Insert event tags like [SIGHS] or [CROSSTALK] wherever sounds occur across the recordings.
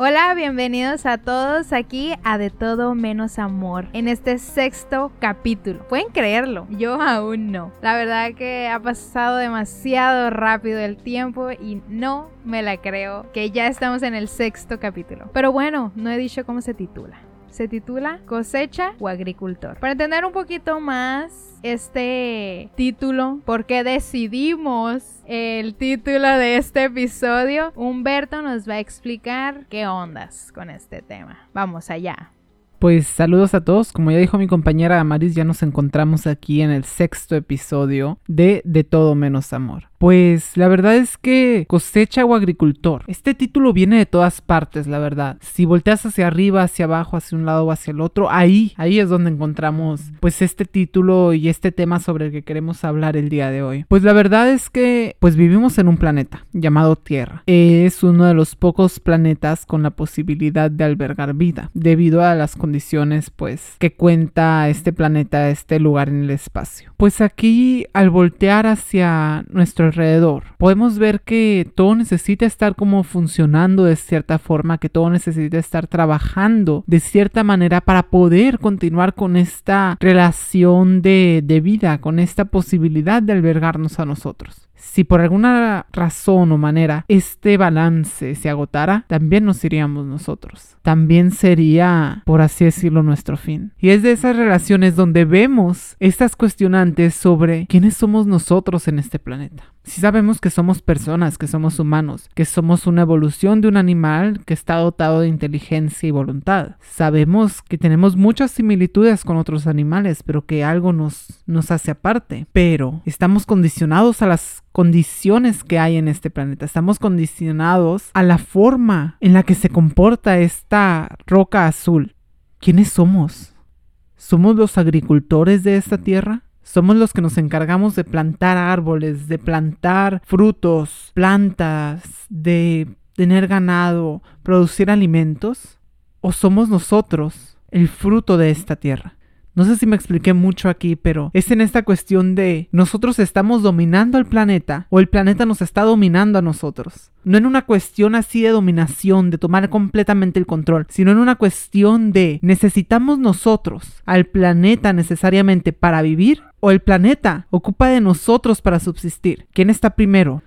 Hola, bienvenidos a todos aquí a De Todo Menos Amor, en este sexto capítulo. ¿Pueden creerlo? Yo aún no. La verdad que ha pasado demasiado rápido el tiempo y no me la creo que ya estamos en el sexto capítulo. Pero bueno, no he dicho cómo se titula se titula Cosecha o Agricultor. Para entender un poquito más este título, por qué decidimos el título de este episodio, Humberto nos va a explicar qué ondas con este tema. Vamos allá. Pues saludos a todos, como ya dijo mi compañera Amaris, ya nos encontramos aquí en el sexto episodio de De todo menos amor. Pues la verdad es que cosecha o agricultor. Este título viene de todas partes, la verdad. Si volteas hacia arriba, hacia abajo, hacia un lado o hacia el otro, ahí, ahí es donde encontramos pues este título y este tema sobre el que queremos hablar el día de hoy. Pues la verdad es que pues vivimos en un planeta llamado Tierra. Es uno de los pocos planetas con la posibilidad de albergar vida, debido a las condiciones pues que cuenta este planeta, este lugar en el espacio. Pues aquí al voltear hacia nuestro alrededor. Podemos ver que todo necesita estar como funcionando de cierta forma, que todo necesita estar trabajando de cierta manera para poder continuar con esta relación de, de vida, con esta posibilidad de albergarnos a nosotros. Si por alguna razón o manera este balance se agotara, también nos iríamos nosotros. También sería, por así decirlo, nuestro fin. Y es de esas relaciones donde vemos estas cuestionantes sobre quiénes somos nosotros en este planeta. Si sabemos que somos personas, que somos humanos, que somos una evolución de un animal que está dotado de inteligencia y voluntad. Sabemos que tenemos muchas similitudes con otros animales, pero que algo nos, nos hace aparte. Pero estamos condicionados a las condiciones que hay en este planeta. Estamos condicionados a la forma en la que se comporta esta roca azul. ¿Quiénes somos? ¿Somos los agricultores de esta tierra? Somos los que nos encargamos de plantar árboles, de plantar frutos, plantas, de tener ganado, producir alimentos. ¿O somos nosotros el fruto de esta tierra? No sé si me expliqué mucho aquí, pero es en esta cuestión de nosotros estamos dominando al planeta o el planeta nos está dominando a nosotros. No en una cuestión así de dominación, de tomar completamente el control, sino en una cuestión de necesitamos nosotros al planeta necesariamente para vivir o el planeta ocupa de nosotros para subsistir. ¿Quién está primero?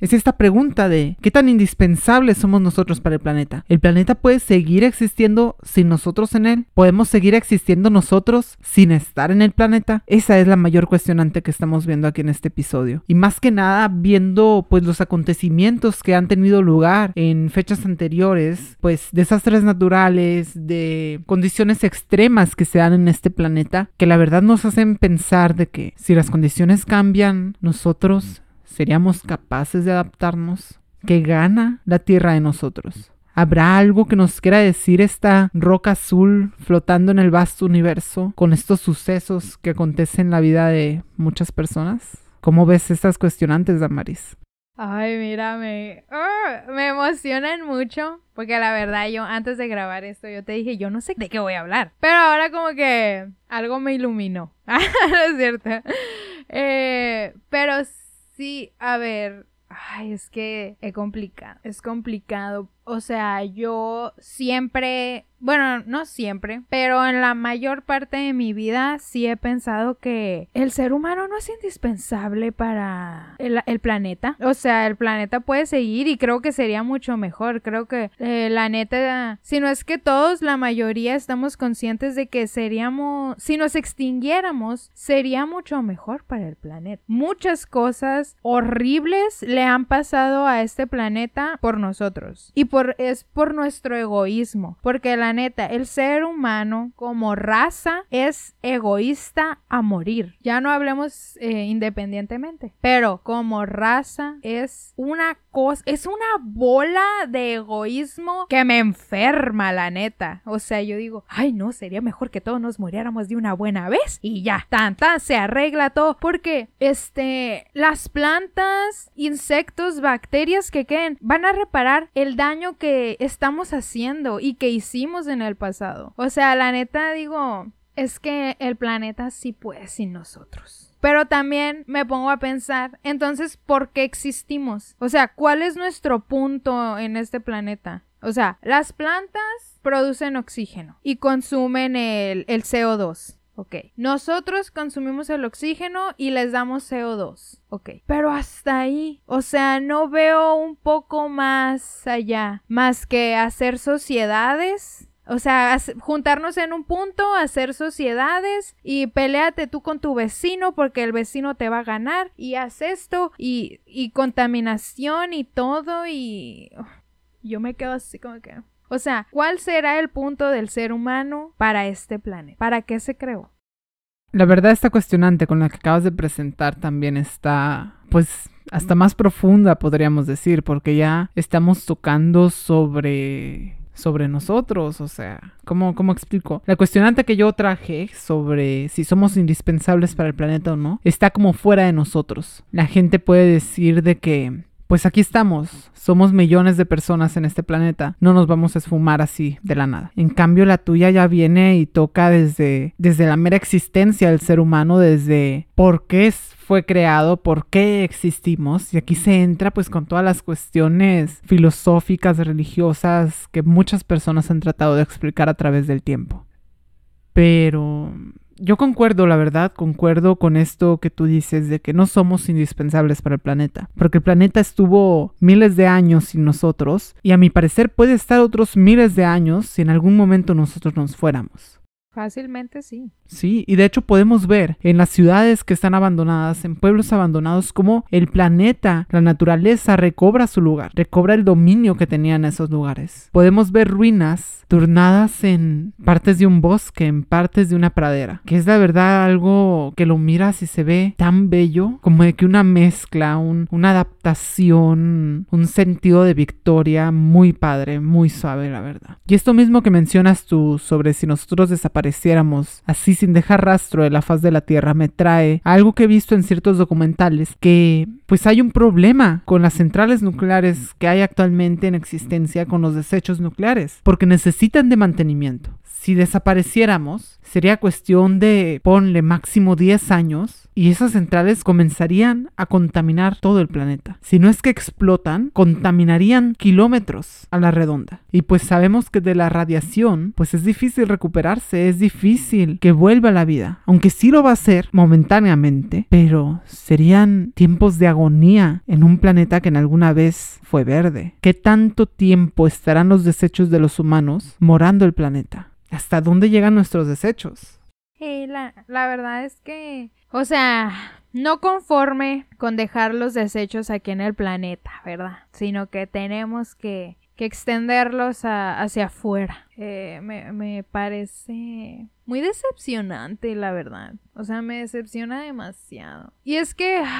Es esta pregunta de ¿qué tan indispensables somos nosotros para el planeta? ¿El planeta puede seguir existiendo sin nosotros en él? ¿Podemos seguir existiendo nosotros sin estar en el planeta? Esa es la mayor cuestionante que estamos viendo aquí en este episodio. Y más que nada viendo pues los acontecimientos que han tenido lugar en fechas anteriores, pues desastres naturales, de condiciones extremas que se dan en este planeta, que la verdad nos hacen pensar de que si las condiciones cambian, nosotros ¿Seríamos capaces de adaptarnos? ¿Qué gana la Tierra de nosotros? ¿Habrá algo que nos quiera decir esta roca azul flotando en el vasto universo con estos sucesos que acontecen en la vida de muchas personas? ¿Cómo ves estas cuestionantes, Damaris? Ay, mírame. Oh, me emocionan mucho. Porque la verdad, yo antes de grabar esto, yo te dije, yo no sé de qué voy a hablar. Pero ahora como que algo me iluminó. [LAUGHS] [LAUGHS] es cierto. Eh, pero Sí, a ver, ay, es que es complicado, es complicado. O sea, yo siempre bueno, no siempre, pero en la mayor parte de mi vida sí he pensado que el ser humano no es indispensable para el, planeta. O sea, el planeta puede seguir y creo que sería mucho mejor. Creo que eh, la neta, si no es que todos, la mayoría estamos conscientes de que seríamos, si nos extinguiéramos, sería mucho mejor para el planeta. Muchas cosas horribles le han pasado a este planeta por nosotros y por es por nuestro egoísmo, porque la neta, el ser humano como raza es egoísta a morir. Ya no hablemos eh, independientemente, pero como raza es una cosa, es una bola de egoísmo que me enferma, la neta. O sea, yo digo, ay no, sería mejor que todos nos muriéramos de una buena vez y ya, tan, se arregla todo. Porque, este, las plantas, insectos, bacterias que queden, van a reparar el daño que estamos haciendo y que hicimos en el pasado. O sea, la neta digo, es que el planeta sí puede sin nosotros. Pero también me pongo a pensar, entonces, ¿por qué existimos? O sea, ¿cuál es nuestro punto en este planeta? O sea, las plantas producen oxígeno y consumen el, el CO2. Ok. Nosotros consumimos el oxígeno y les damos CO2. Ok. Pero hasta ahí. O sea, no veo un poco más allá. Más que hacer sociedades. O sea, juntarnos en un punto, hacer sociedades y peleate tú con tu vecino porque el vecino te va a ganar y haz esto y, y contaminación y todo y yo me quedo así como que... O sea, ¿cuál será el punto del ser humano para este planeta? ¿Para qué se creó? La verdad esta cuestionante con la que acabas de presentar también está, pues, hasta más profunda, podríamos decir, porque ya estamos tocando sobre sobre nosotros, o sea, ¿cómo, ¿cómo explico? La cuestionante que yo traje sobre si somos indispensables para el planeta o no, está como fuera de nosotros. La gente puede decir de que pues aquí estamos, somos millones de personas en este planeta, no nos vamos a esfumar así de la nada. En cambio, la tuya ya viene y toca desde, desde la mera existencia del ser humano, desde por qué fue creado, por qué existimos. Y aquí se entra pues con todas las cuestiones filosóficas, religiosas que muchas personas han tratado de explicar a través del tiempo. Pero yo concuerdo, la verdad, concuerdo con esto que tú dices de que no somos indispensables para el planeta, porque el planeta estuvo miles de años sin nosotros y a mi parecer puede estar otros miles de años si en algún momento nosotros nos fuéramos. Fácilmente sí. Sí, y de hecho podemos ver en las ciudades que están abandonadas, en pueblos abandonados, cómo el planeta, la naturaleza recobra su lugar, recobra el dominio que tenían esos lugares. Podemos ver ruinas turnadas en partes de un bosque, en partes de una pradera, que es la verdad algo que lo miras y se ve tan bello, como de que una mezcla, una adaptación, un sentido de victoria muy padre, muy suave, la verdad. Y esto mismo que mencionas tú sobre si nosotros desapareciéramos así sin dejar rastro de la faz de la Tierra me trae algo que he visto en ciertos documentales que pues hay un problema con las centrales nucleares que hay actualmente en existencia con los desechos nucleares porque necesitan de mantenimiento. Si desapareciéramos, sería cuestión de, ponle máximo 10 años y esas centrales comenzarían a contaminar todo el planeta. Si no es que explotan, contaminarían kilómetros a la redonda. Y pues sabemos que de la radiación, pues es difícil recuperarse, es difícil que vuelva la vida. Aunque sí lo va a hacer momentáneamente, pero serían tiempos de agonía en un planeta que en alguna vez fue verde. ¿Qué tanto tiempo estarán los desechos de los humanos morando el planeta? ¿Hasta dónde llegan nuestros desechos? la, la verdad es que, o sea, no conforme con dejar los desechos aquí en el planeta, ¿verdad? Sino que tenemos que, que extenderlos hacia afuera. Eh, me, me parece muy decepcionante, la verdad. O sea, me decepciona demasiado. Y es que... [SIGHS]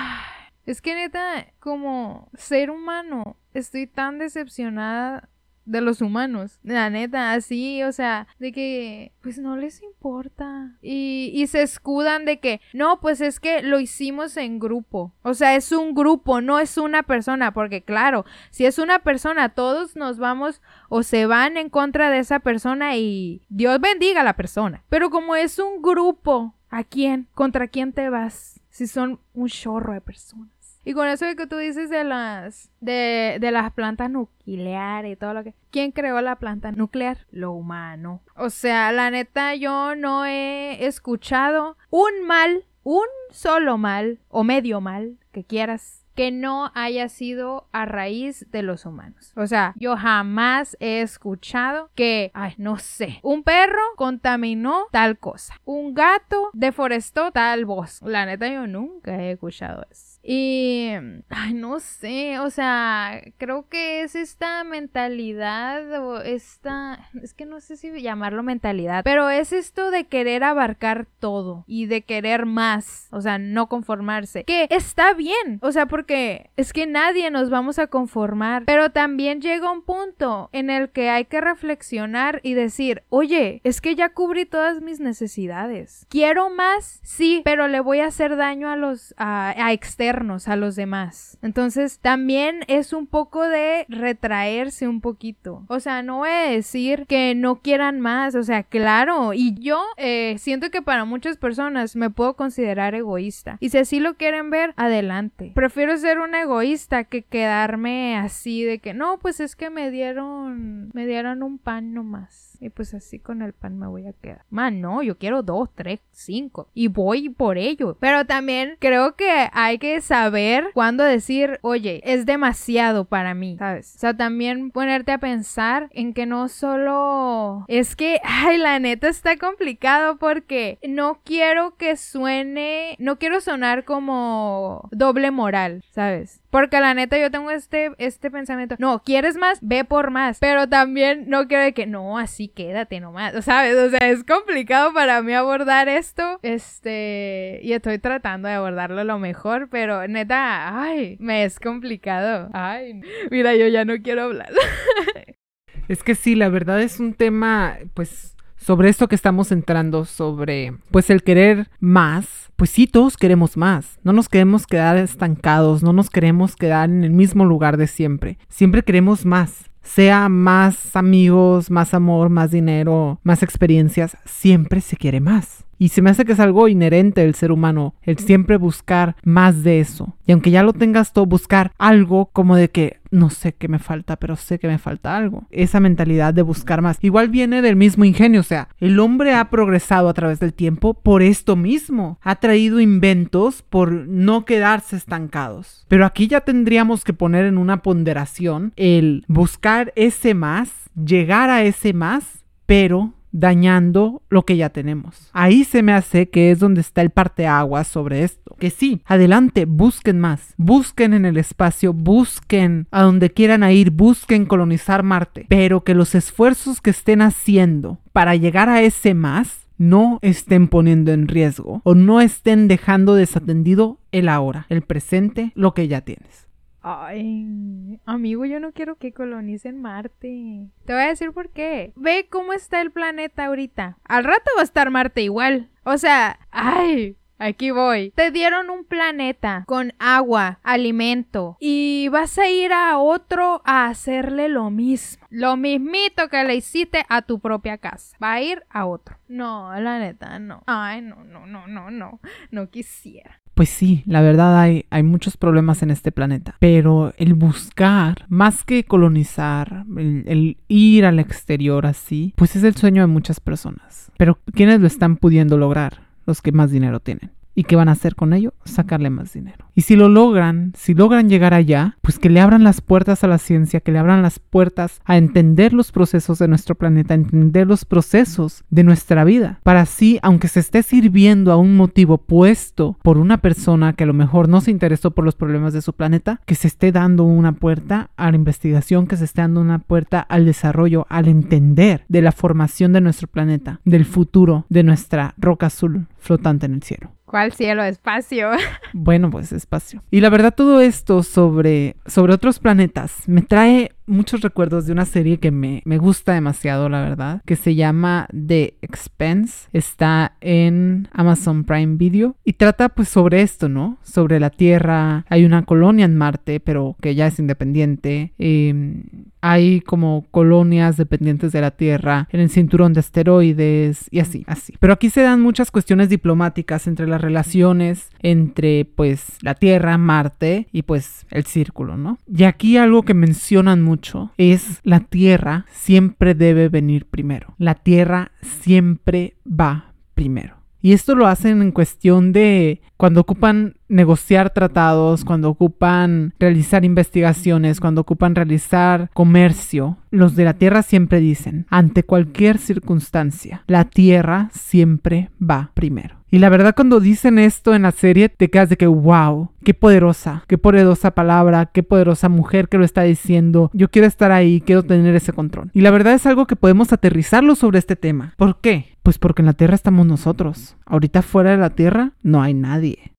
Es que neta, como ser humano, estoy tan decepcionada de los humanos. La neta, así, o sea, de que pues no les importa. Y, y se escudan de que no, pues es que lo hicimos en grupo. O sea, es un grupo, no es una persona. Porque claro, si es una persona, todos nos vamos o se van en contra de esa persona y Dios bendiga a la persona. Pero como es un grupo, ¿a quién? ¿Contra quién te vas? Si son un chorro de personas. Y con eso que tú dices de las de, de las plantas nucleares y todo lo que ¿Quién creó la planta nuclear? Lo humano. O sea, la neta yo no he escuchado un mal, un solo mal o medio mal que quieras que no haya sido a raíz de los humanos. O sea, yo jamás he escuchado que, ay, no sé, un perro contaminó tal cosa, un gato deforestó tal voz. La neta, yo nunca he escuchado eso. Y, ay, no sé, o sea, creo que es esta mentalidad o esta, es que no sé si llamarlo mentalidad, pero es esto de querer abarcar todo y de querer más, o sea, no conformarse, que está bien, o sea, porque es que nadie nos vamos a conformar, pero también llega un punto en el que hay que reflexionar y decir, oye, es que ya cubrí todas mis necesidades, quiero más, sí, pero le voy a hacer daño a los, a, a externos a los demás. Entonces también es un poco de retraerse un poquito. O sea, no voy a decir que no quieran más, o sea, claro, y yo eh, siento que para muchas personas me puedo considerar egoísta. Y si así lo quieren ver, adelante. Prefiero ser un egoísta que quedarme así de que no, pues es que me dieron, me dieron un pan nomás. Y pues así con el pan me voy a quedar. Man, no, yo quiero dos, tres, cinco. Y voy por ello. Pero también creo que hay que saber cuándo decir, oye, es demasiado para mí, ¿sabes? O sea, también ponerte a pensar en que no solo... Es que, ay, la neta está complicado porque no quiero que suene... No quiero sonar como doble moral, ¿sabes? Porque la neta yo tengo este, este pensamiento, no, quieres más, ve por más, pero también no quiero que, no, así quédate nomás, [LAUGHS] ¿sabes? O sea, es complicado para mí abordar esto, este, y estoy tratando de abordarlo lo mejor, pero neta, ay, me es complicado, ay, mira, yo ya no quiero hablar. [LAUGHS] es que sí, la verdad es un tema, pues sobre esto que estamos entrando, sobre pues el querer más, pues sí, todos queremos más. No nos queremos quedar estancados, no nos queremos quedar en el mismo lugar de siempre. Siempre queremos más. Sea más amigos, más amor, más dinero, más experiencias, siempre se quiere más. Y se me hace que es algo inherente del ser humano, el siempre buscar más de eso. Y aunque ya lo tengas todo, buscar algo como de que no sé qué me falta, pero sé que me falta algo. Esa mentalidad de buscar más. Igual viene del mismo ingenio, o sea, el hombre ha progresado a través del tiempo por esto mismo. Ha traído inventos por no quedarse estancados. Pero aquí ya tendríamos que poner en una ponderación el buscar ese más, llegar a ese más, pero dañando lo que ya tenemos. Ahí se me hace que es donde está el parteaguas sobre esto. Que sí, adelante, busquen más. Busquen en el espacio, busquen a donde quieran ir, busquen colonizar Marte. Pero que los esfuerzos que estén haciendo para llegar a ese más no estén poniendo en riesgo o no estén dejando desatendido el ahora, el presente, lo que ya tienes. Ay, amigo, yo no quiero que colonicen Marte. Te voy a decir por qué. Ve cómo está el planeta ahorita. Al rato va a estar Marte igual. O sea, ay, Aquí voy. Te dieron un planeta con agua, alimento y vas a ir a otro a hacerle lo mismo. Lo mismito que le hiciste a tu propia casa. Va a ir a otro. No, la neta, no. Ay, no, no, no, no, no. No quisiera. Pues sí, la verdad hay, hay muchos problemas en este planeta. Pero el buscar, más que colonizar, el, el ir al exterior así, pues es el sueño de muchas personas. Pero ¿quiénes lo están pudiendo lograr? los que más dinero tienen. ¿Y qué van a hacer con ello? Sacarle más dinero. Y si lo logran, si logran llegar allá, pues que le abran las puertas a la ciencia, que le abran las puertas a entender los procesos de nuestro planeta, entender los procesos de nuestra vida. Para así, aunque se esté sirviendo a un motivo puesto por una persona que a lo mejor no se interesó por los problemas de su planeta, que se esté dando una puerta a la investigación, que se esté dando una puerta al desarrollo, al entender de la formación de nuestro planeta, del futuro de nuestra roca azul flotante en el cielo. ¿Cuál cielo? Espacio. Bueno, pues espacio. Y la verdad todo esto sobre, sobre otros planetas me trae muchos recuerdos de una serie que me, me, gusta demasiado, la verdad, que se llama The Expense. Está en Amazon Prime Video y trata pues sobre esto, ¿no? Sobre la Tierra. Hay una colonia en Marte, pero que ya es independiente. Eh, hay como colonias dependientes de la Tierra en el cinturón de asteroides y así, así. Pero aquí se dan muchas cuestiones diplomáticas entre las relaciones entre pues la Tierra, Marte y pues el círculo, ¿no? Y aquí algo que mencionan mucho es la Tierra siempre debe venir primero. La Tierra siempre va primero. Y esto lo hacen en cuestión de cuando ocupan negociar tratados, cuando ocupan realizar investigaciones, cuando ocupan realizar comercio. Los de la Tierra siempre dicen, ante cualquier circunstancia, la Tierra siempre va primero. Y la verdad cuando dicen esto en la serie te quedas de que wow, qué poderosa, qué poderosa palabra, qué poderosa mujer que lo está diciendo. Yo quiero estar ahí, quiero tener ese control. Y la verdad es algo que podemos aterrizarlo sobre este tema. ¿Por qué? Pues porque en la Tierra estamos nosotros. Ahorita fuera de la Tierra no hay nadie.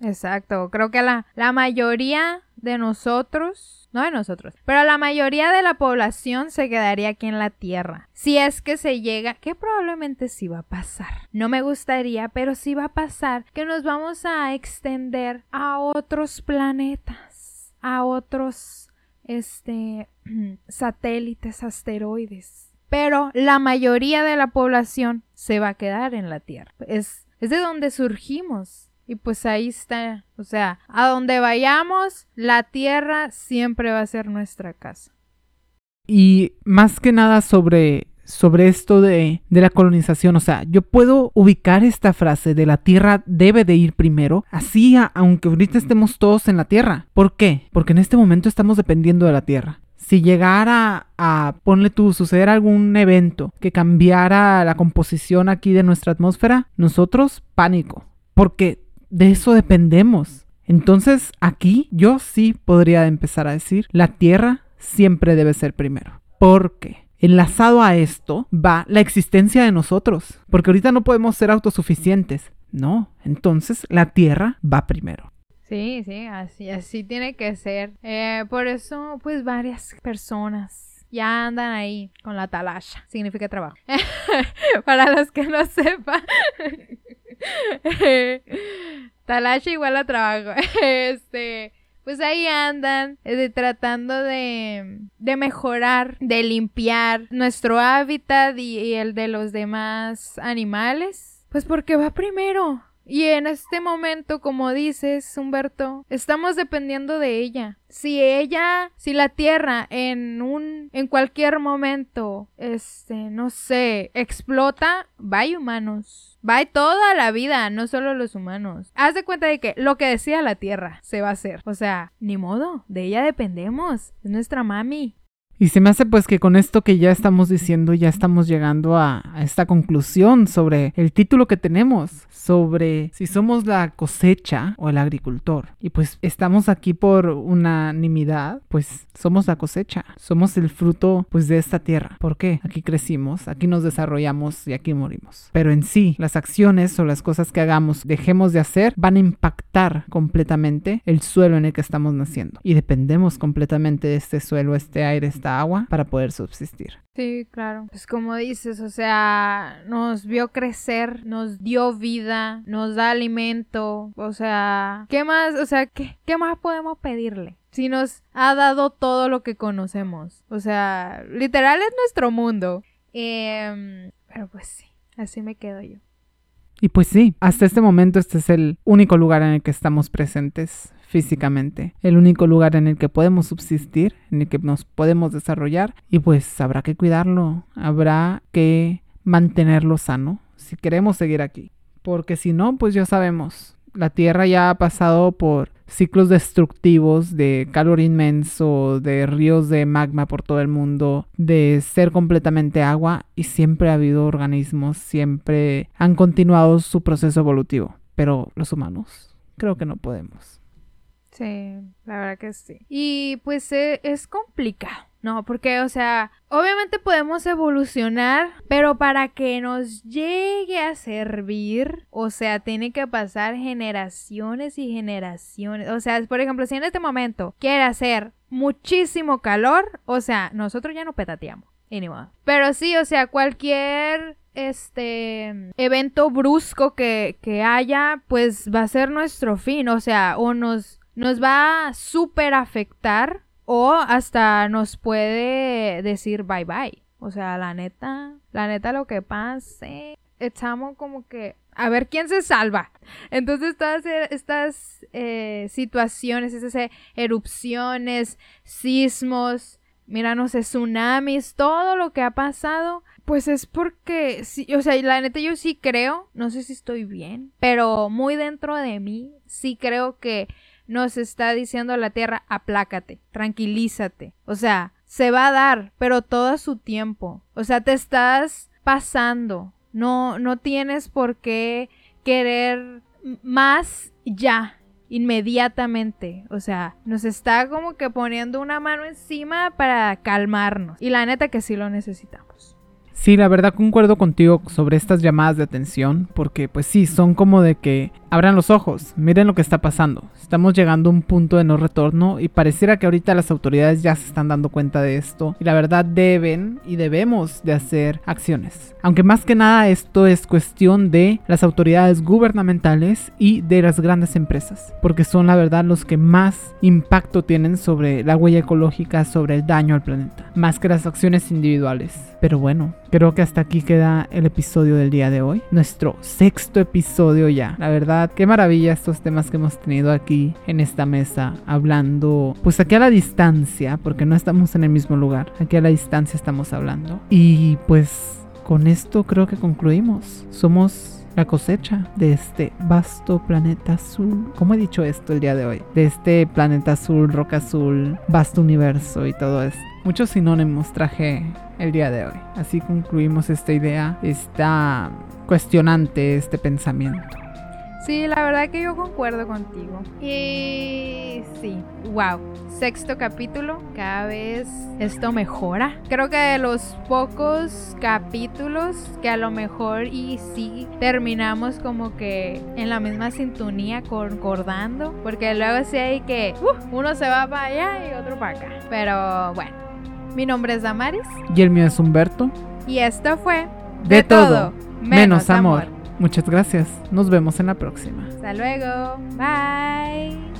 Exacto, creo que la, la mayoría de nosotros, no de nosotros, pero la mayoría de la población se quedaría aquí en la Tierra. Si es que se llega, que probablemente sí va a pasar. No me gustaría, pero sí va a pasar que nos vamos a extender a otros planetas, a otros este [CLEARS THROAT] satélites, asteroides. Pero la mayoría de la población se va a quedar en la Tierra. Es, es de donde surgimos. Y pues ahí está, o sea, a donde vayamos, la tierra siempre va a ser nuestra casa. Y más que nada sobre, sobre esto de, de, la colonización, o sea, yo puedo ubicar esta frase de la tierra debe de ir primero, así aunque ahorita estemos todos en la tierra. ¿Por qué? Porque en este momento estamos dependiendo de la tierra. Si llegara a, ponle tú, suceder algún evento que cambiara la composición aquí de nuestra atmósfera, nosotros, pánico. Porque de eso dependemos. Entonces aquí yo sí podría empezar a decir, la tierra siempre debe ser primero. Porque enlazado a esto va la existencia de nosotros. Porque ahorita no podemos ser autosuficientes. No, entonces la tierra va primero. Sí, sí, así, así tiene que ser. Eh, por eso, pues varias personas ya andan ahí con la talasha. Significa trabajo. [LAUGHS] Para los que no sepan. [LAUGHS] Talacha igual a trabajo. [LAUGHS] este, pues ahí andan eh, tratando de, de, mejorar, de limpiar nuestro hábitat y el de los demás animales. Pues porque va primero. Y en este momento, como dices, Humberto, estamos dependiendo de ella. Si ella, si la Tierra en un, en cualquier momento, este, no sé, explota, va humanos. Va toda la vida, no solo los humanos. Haz de cuenta de que lo que decía la Tierra se va a hacer. O sea, ni modo, de ella dependemos. Es nuestra mami. Y se me hace pues que con esto que ya estamos diciendo ya estamos llegando a, esta conclusión sobre el título que tenemos, sobre si somos la cosecha o el agricultor. Y pues estamos aquí por unanimidad, pues somos la cosecha, somos el fruto pues de esta tierra. ¿Por qué? Aquí crecimos, aquí nos desarrollamos y aquí morimos. Pero en sí, las acciones o las cosas que hagamos, dejemos de hacer, van a impactar completamente el suelo en el que estamos naciendo. Y dependemos completamente de este suelo, este aire, este agua para poder subsistir. Sí, claro. Pues como dices, o sea, nos vio crecer, nos dio vida, nos da alimento, o sea, ¿qué más? O sea, ¿qué, qué más podemos pedirle? Si nos ha dado todo lo que conocemos. O sea, literal es nuestro mundo. Em, pero pues sí, así me quedo yo. Y pues sí, hasta este momento este es el único lugar en el que estamos presentes físicamente, el único lugar en el que podemos subsistir, en el que nos podemos desarrollar y pues habrá que cuidarlo, habrá que mantenerlo sano si queremos seguir aquí, porque si no, pues ya sabemos, la Tierra ya ha pasado por ciclos destructivos de calor inmenso, de ríos de magma por todo el mundo, de ser completamente agua y siempre ha habido organismos, siempre han continuado su proceso evolutivo, pero los humanos creo que no podemos. Sí, la verdad que sí. Y pues e, es complicado. No, porque, o sea, obviamente podemos evolucionar, pero para que nos llegue a servir, o sea, tiene que pasar generaciones y generaciones. O sea, por ejemplo, si en este momento quiere hacer muchísimo calor, o sea, nosotros ya no petateamos. Anyway. Pero sí, o sea, cualquier este evento brusco que, que haya, pues va a ser nuestro fin. O sea, o nos nos va a súper afectar o hasta nos puede decir bye bye. O sea, la neta, la neta lo que pase, estamos como que a ver quién se salva. Entonces todas e, estas eh, situaciones, esas erupciones, sismos, míranos, tsunamis, todo lo que ha pasado, pues es porque, o sea, la neta yo sí creo, no sé si estoy bien, pero muy dentro de mí sí creo que nos está diciendo la tierra, aplácate, tranquilízate. O sea, se va a dar, pero todo su tiempo. O sea, te estás pasando. No, no tienes por qué querer más ya, inmediatamente. O sea, nos está como que poniendo una mano encima para calmarnos. Y la neta que sí lo necesitamos. Sí, la verdad concuerdo contigo sobre estas llamadas de atención, porque pues sí, son como de que Abran los ojos, miren lo que está pasando. Estamos llegando a un punto de no retorno y pareciera que ahorita las autoridades ya se están dando cuenta de esto y la verdad deben y debemos de hacer acciones. Aunque más que nada esto es cuestión de las autoridades gubernamentales y de las grandes empresas, porque son la verdad los que más impacto tienen sobre la huella ecológica, sobre el daño al planeta, más que las acciones individuales. Pero bueno, creo que hasta aquí queda el episodio del día de hoy. Nuestro sexto episodio ya. La verdad, qué maravilla estos temas que hemos tenido aquí en esta mesa, hablando, pues aquí a la distancia, porque no estamos en el mismo lugar. Aquí a la distancia estamos hablando. Y pues con esto creo que concluimos. Somos la cosecha de este vasto planeta azul. ¿Cómo he dicho esto el día de hoy? De este planeta azul, roca azul, vasto universo y todo eso. Muchos sinónimos traje el día de hoy. Así concluimos esta idea, esta cuestionante, este pensamiento. Sí, la verdad que yo concuerdo contigo. Y sí, wow. Sexto capítulo, cada vez esto mejora. Creo que de los pocos capítulos que a lo mejor y sí terminamos como que en la misma sintonía concordando. Porque luego sí hay que uh, uno se va para allá y otro para acá. Pero bueno, mi nombre es Damaris. Y el mío es Humberto. Y esto fue De, todo, menos, amor. Muchas gracias. Nos vemos en la próxima. Hasta luego. Bye.